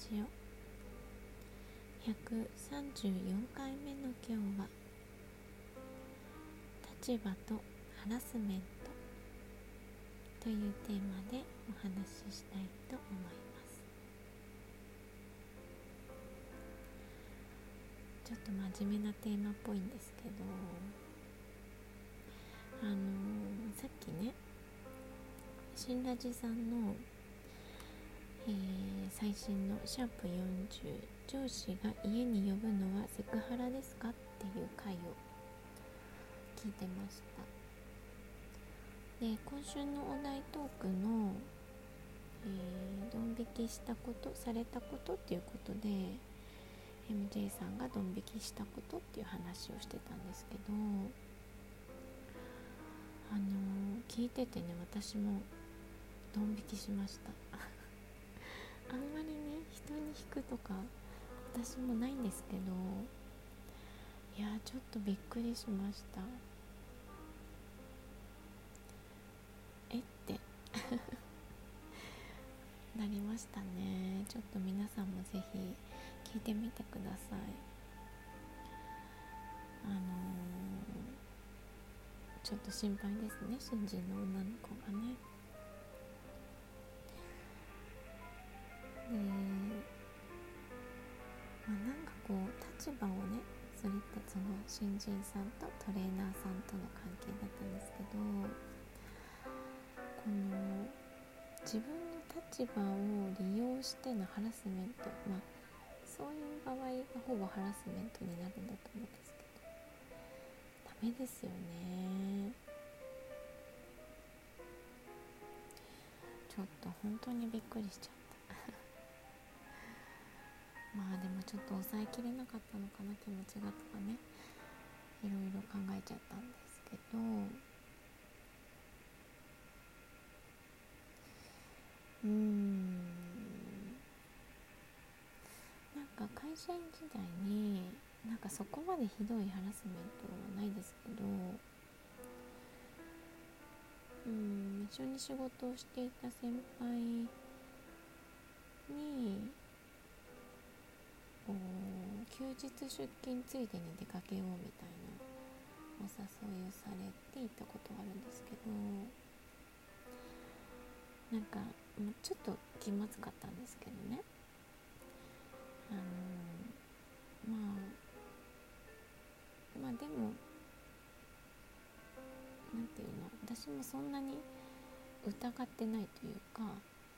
ジオ。134回目の今日は立場とハラスメント。というテーマでお話ししたいと思います。ちょっと真面目なテーマっぽいんですけどあのー、さっきね新ラジさんのえー、最新のシャープ40上司が家に呼ぶのはセクハラですかっていう回を聞いてました。で今週のお題トークの、えー、ドン引きしたことされたことっていうことで MJ さんがドン引きしたことっていう話をしてたんですけどあのー、聞いててね私もドン引きしました。あんまりね人に引くとか私もないんですけどいやちょっとびっくりしました。えって。なりましたね。ちょっと皆さんもぜひ聞いてみてください。あのー、ちょっと心配ですね。新人の女の子がね。それってその新人さんとトレーナーさんとの関係だったんですけどこの自分の立場を利用してのハラスメントまあそういう場合がほぼハラスメントになるんだと思うんですけどダメですよね。ちょっと本当にびっくりしちゃうまあでもちょっと抑えきれなかったのかな気持ちがとかね。いろいろ考えちゃったんですけど。うん。なんか会社員時代になんかそこまでひどいハラスメントはないですけど。うん一緒に仕事をしていた先輩に休日出勤ついでに出かけようみたいなお誘いをされていたことがあるんですけどなんかちょっと気まずかったんですけどね。あのまあまあでも何て言うの私もそんなに疑ってないというか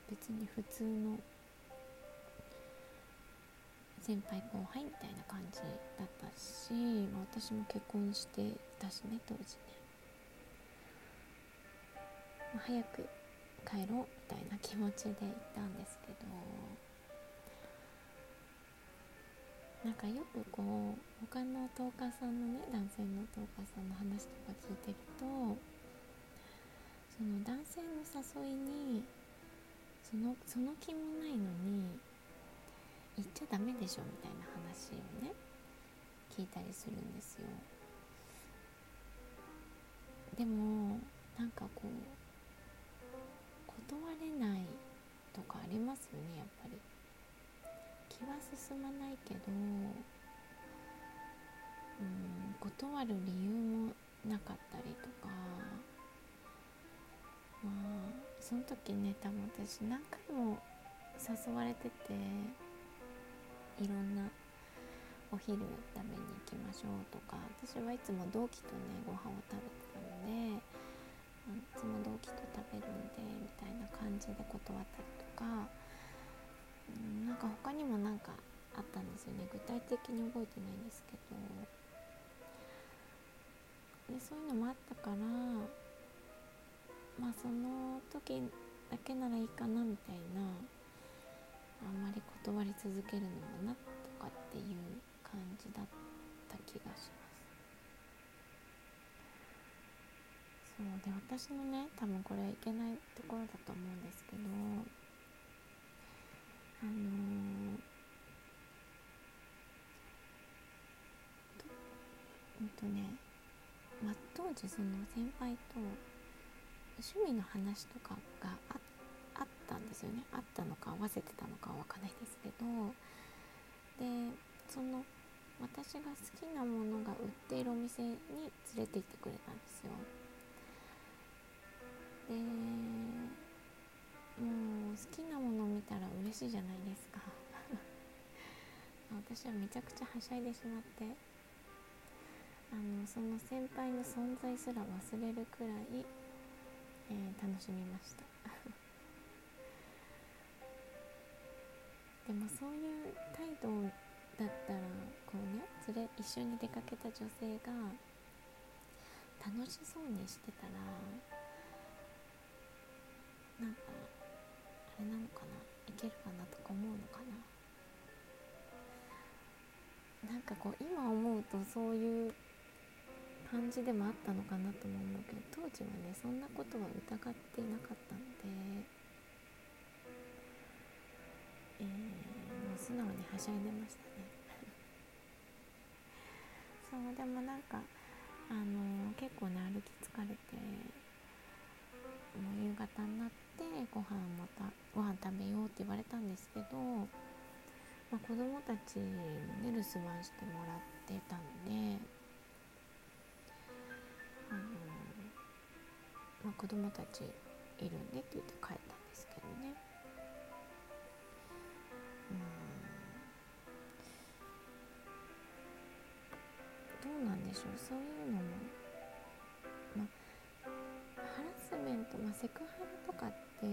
別に普通の先輩後輩みたいな感じだったし、まあ、私も結婚してたしね当時ね、まあ、早く帰ろうみたいな気持ちで行ったんですけどなんかよくこう他のトーカーさんのね男性のトーカーさんの話とか聞いてるとその男性の誘いにそのその気もないのに言っちゃダメでしょみたいな話をね聞いたりするんですよ。でもなんかこう断れないとかありますよねやっぱり。気は進まないけどうん断る理由もなかったりとかまあその時ね多分私何回も誘われてていろんなお昼食べに行きましょうとか私はいつも同期とねご飯を食べてたのでいつも同期と食べるんでみたいな感じで断ったりとか、うん、なんか他にもなんかあったんですよね。具体的に覚えてないんですけど。でそういうのもあったからまあその時だけならいいかなみたいなあんまり断り続けるのもなとかっていう感じだった気がします。そうで私のね多分これはいけないところだと思うんですけどあのー、うんとね、まあ、当時その先輩と趣味の話とかがあっったんですよね。あったのか合わせてたのかは分かんないですけど。でその私が好きなものが売っているお店に連れて行ってくれたんですよ。でもう好きなものを見たら嬉しいじゃないですか。私はめちゃくちゃはしゃいでしまって。あのその先輩の存在すら忘れるくらい、えー、楽しみました。でもそういう態度だったらこうね連れ一緒に出かけた女性が楽しそうにしてたらなんかあれなのかないけるかなとか思うのかな。なんかこう今思うとそういう感じでもあったのかなとも思うけど当時はねそんなことは疑ってなかったので、えー、もう素直にはしゃいでましたね。そうでもなんかあのー、結構ね歩き疲れてもう夕方になってご飯またご飯食べようって言われたんですけど、まあ、子供たちもね留守番してもらってたんであのまあ、子供たちいるんでって言って帰ったんですけどね。どうなんでしょう。そういうのも。まあハラスメント、ま、セクハラとかって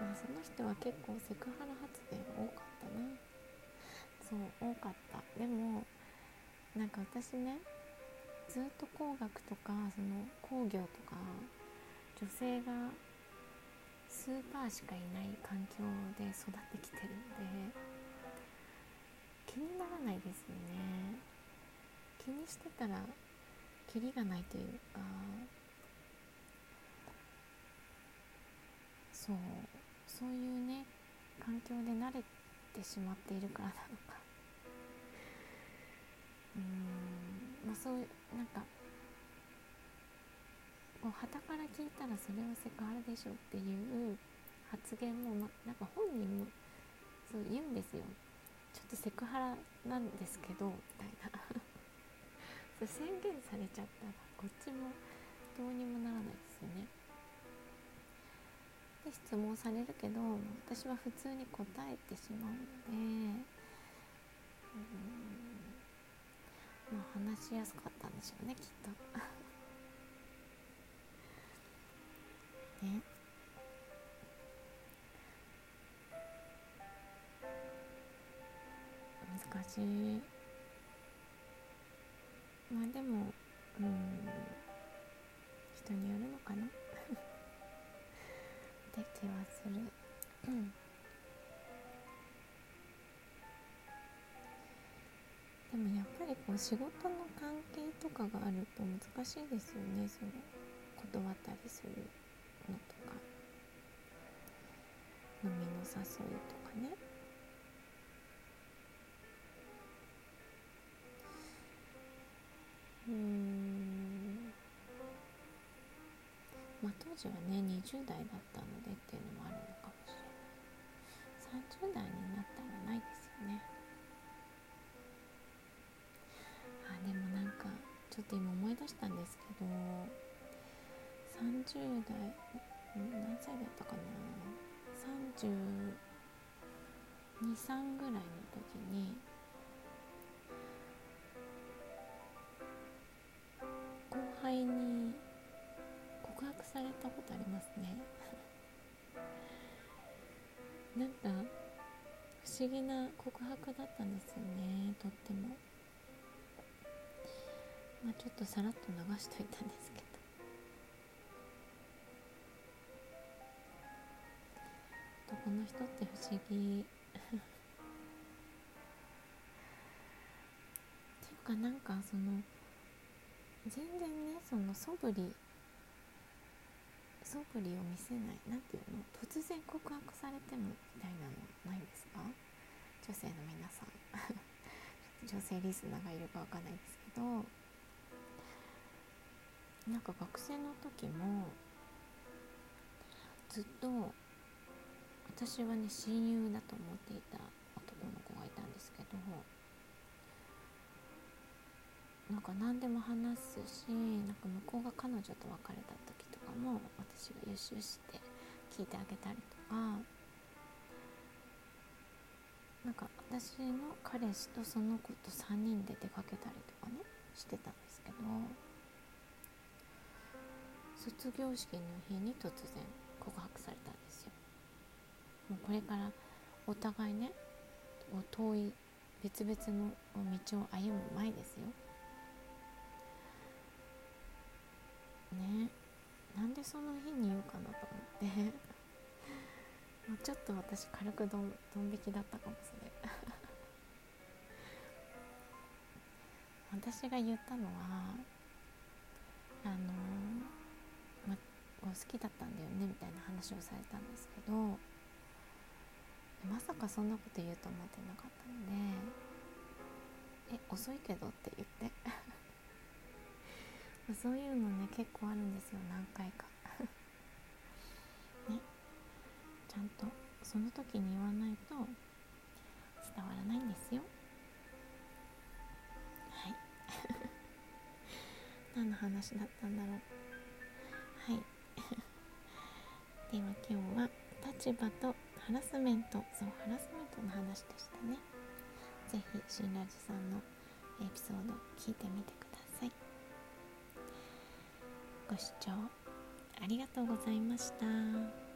まあその人は結構セクハラ発言多かったな。そう多かった。でもなんか私ねずっと工学とかその工業とか女性がスーパーしかいない環境で育ってきてるんで気にならないですよね。気にしてたらキリがないというか。そう。そういうね環境で慣れてしまっているからなのか。うん。まあそういうなんかこう旗から聞いたらそれはセクハラでしょっていう発言も、ま、なんか本人もそう言うんですよ。ちょっとセクハラなんですけどみたいな。それ宣言されちゃったらこっちもどうにもならないですよね。で質問されるけど私は普通に答えてしまうのでうんまあ話しやすかったんでしょうねきっと。ね。しまあでもうん。人によるのかな？って気はする。でもやっぱりこう仕事の関係とかがあると難しいですよね。その断ったりするのとか。飲みの誘いとかね。時はね20代だったのでっていうのもあるのかもしれない。30代になったらないですよね。あでもなんかちょっと今思い出したんですけど30代何歳だったかな。323ぐらいの時にされたことありますね。なんか不思議な告白だったんですよね。とっても。まあちょっとさらっと流しといたんですけど。男の人って不思議。っていうかなんかその全然ねその素振り素振りを見せない何ていうの突然告白されてもみたいなのないですか？女性の皆さん。女性リスナーがいるかわかんないですけど。なんか学生の時もずっと私はね親友だと思っていた男の子がいたんですけど。なんか何でも話すしなんか向こうが彼女と別れたとかも私が優秀して聞いてあげたりとかなんか私の彼氏とその子と3人で出かけたりとかねしてたんですけど卒業式の日に突然告白されたんですよ。もうこれからお互いね遠い別々の道を歩む前ですよ。ね。なんでその日に言うかなと思って。もうちょっと私軽くドンドン引きだったかもしれない 私が言ったのはあのま、好きだったんだよねみたいな話をされたんですけどまさかそんなこと言うと思ってなかったので「え遅いけど」って言って。そういうのね結構あるんですよ何回か。ね。ちゃんとその時に言わないと伝わらないんですよ。はい。何の話だったんだろう。はい。では今日は立場とハラスメントそうハラスメントの話でしたね。是非新ラジさんのエピソード聞いてみてください。ご視聴ありがとうございました。